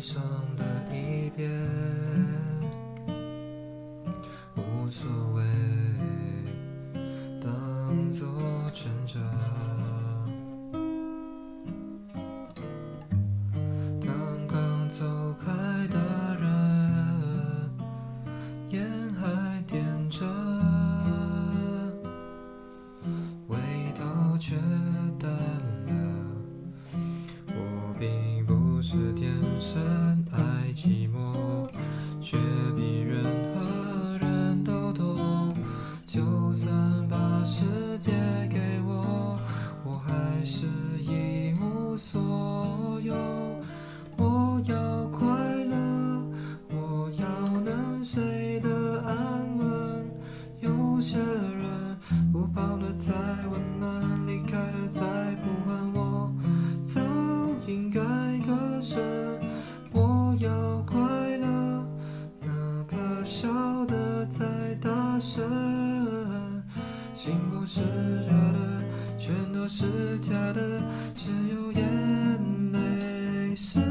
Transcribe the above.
伤了一遍，无所谓，当作成长。是天生爱寂寞，却比任何人都懂。就算把世界给我，我还是一无所有。我要快乐，我要能睡得安稳。有。些心不是热的，全都是假的，只有眼泪是。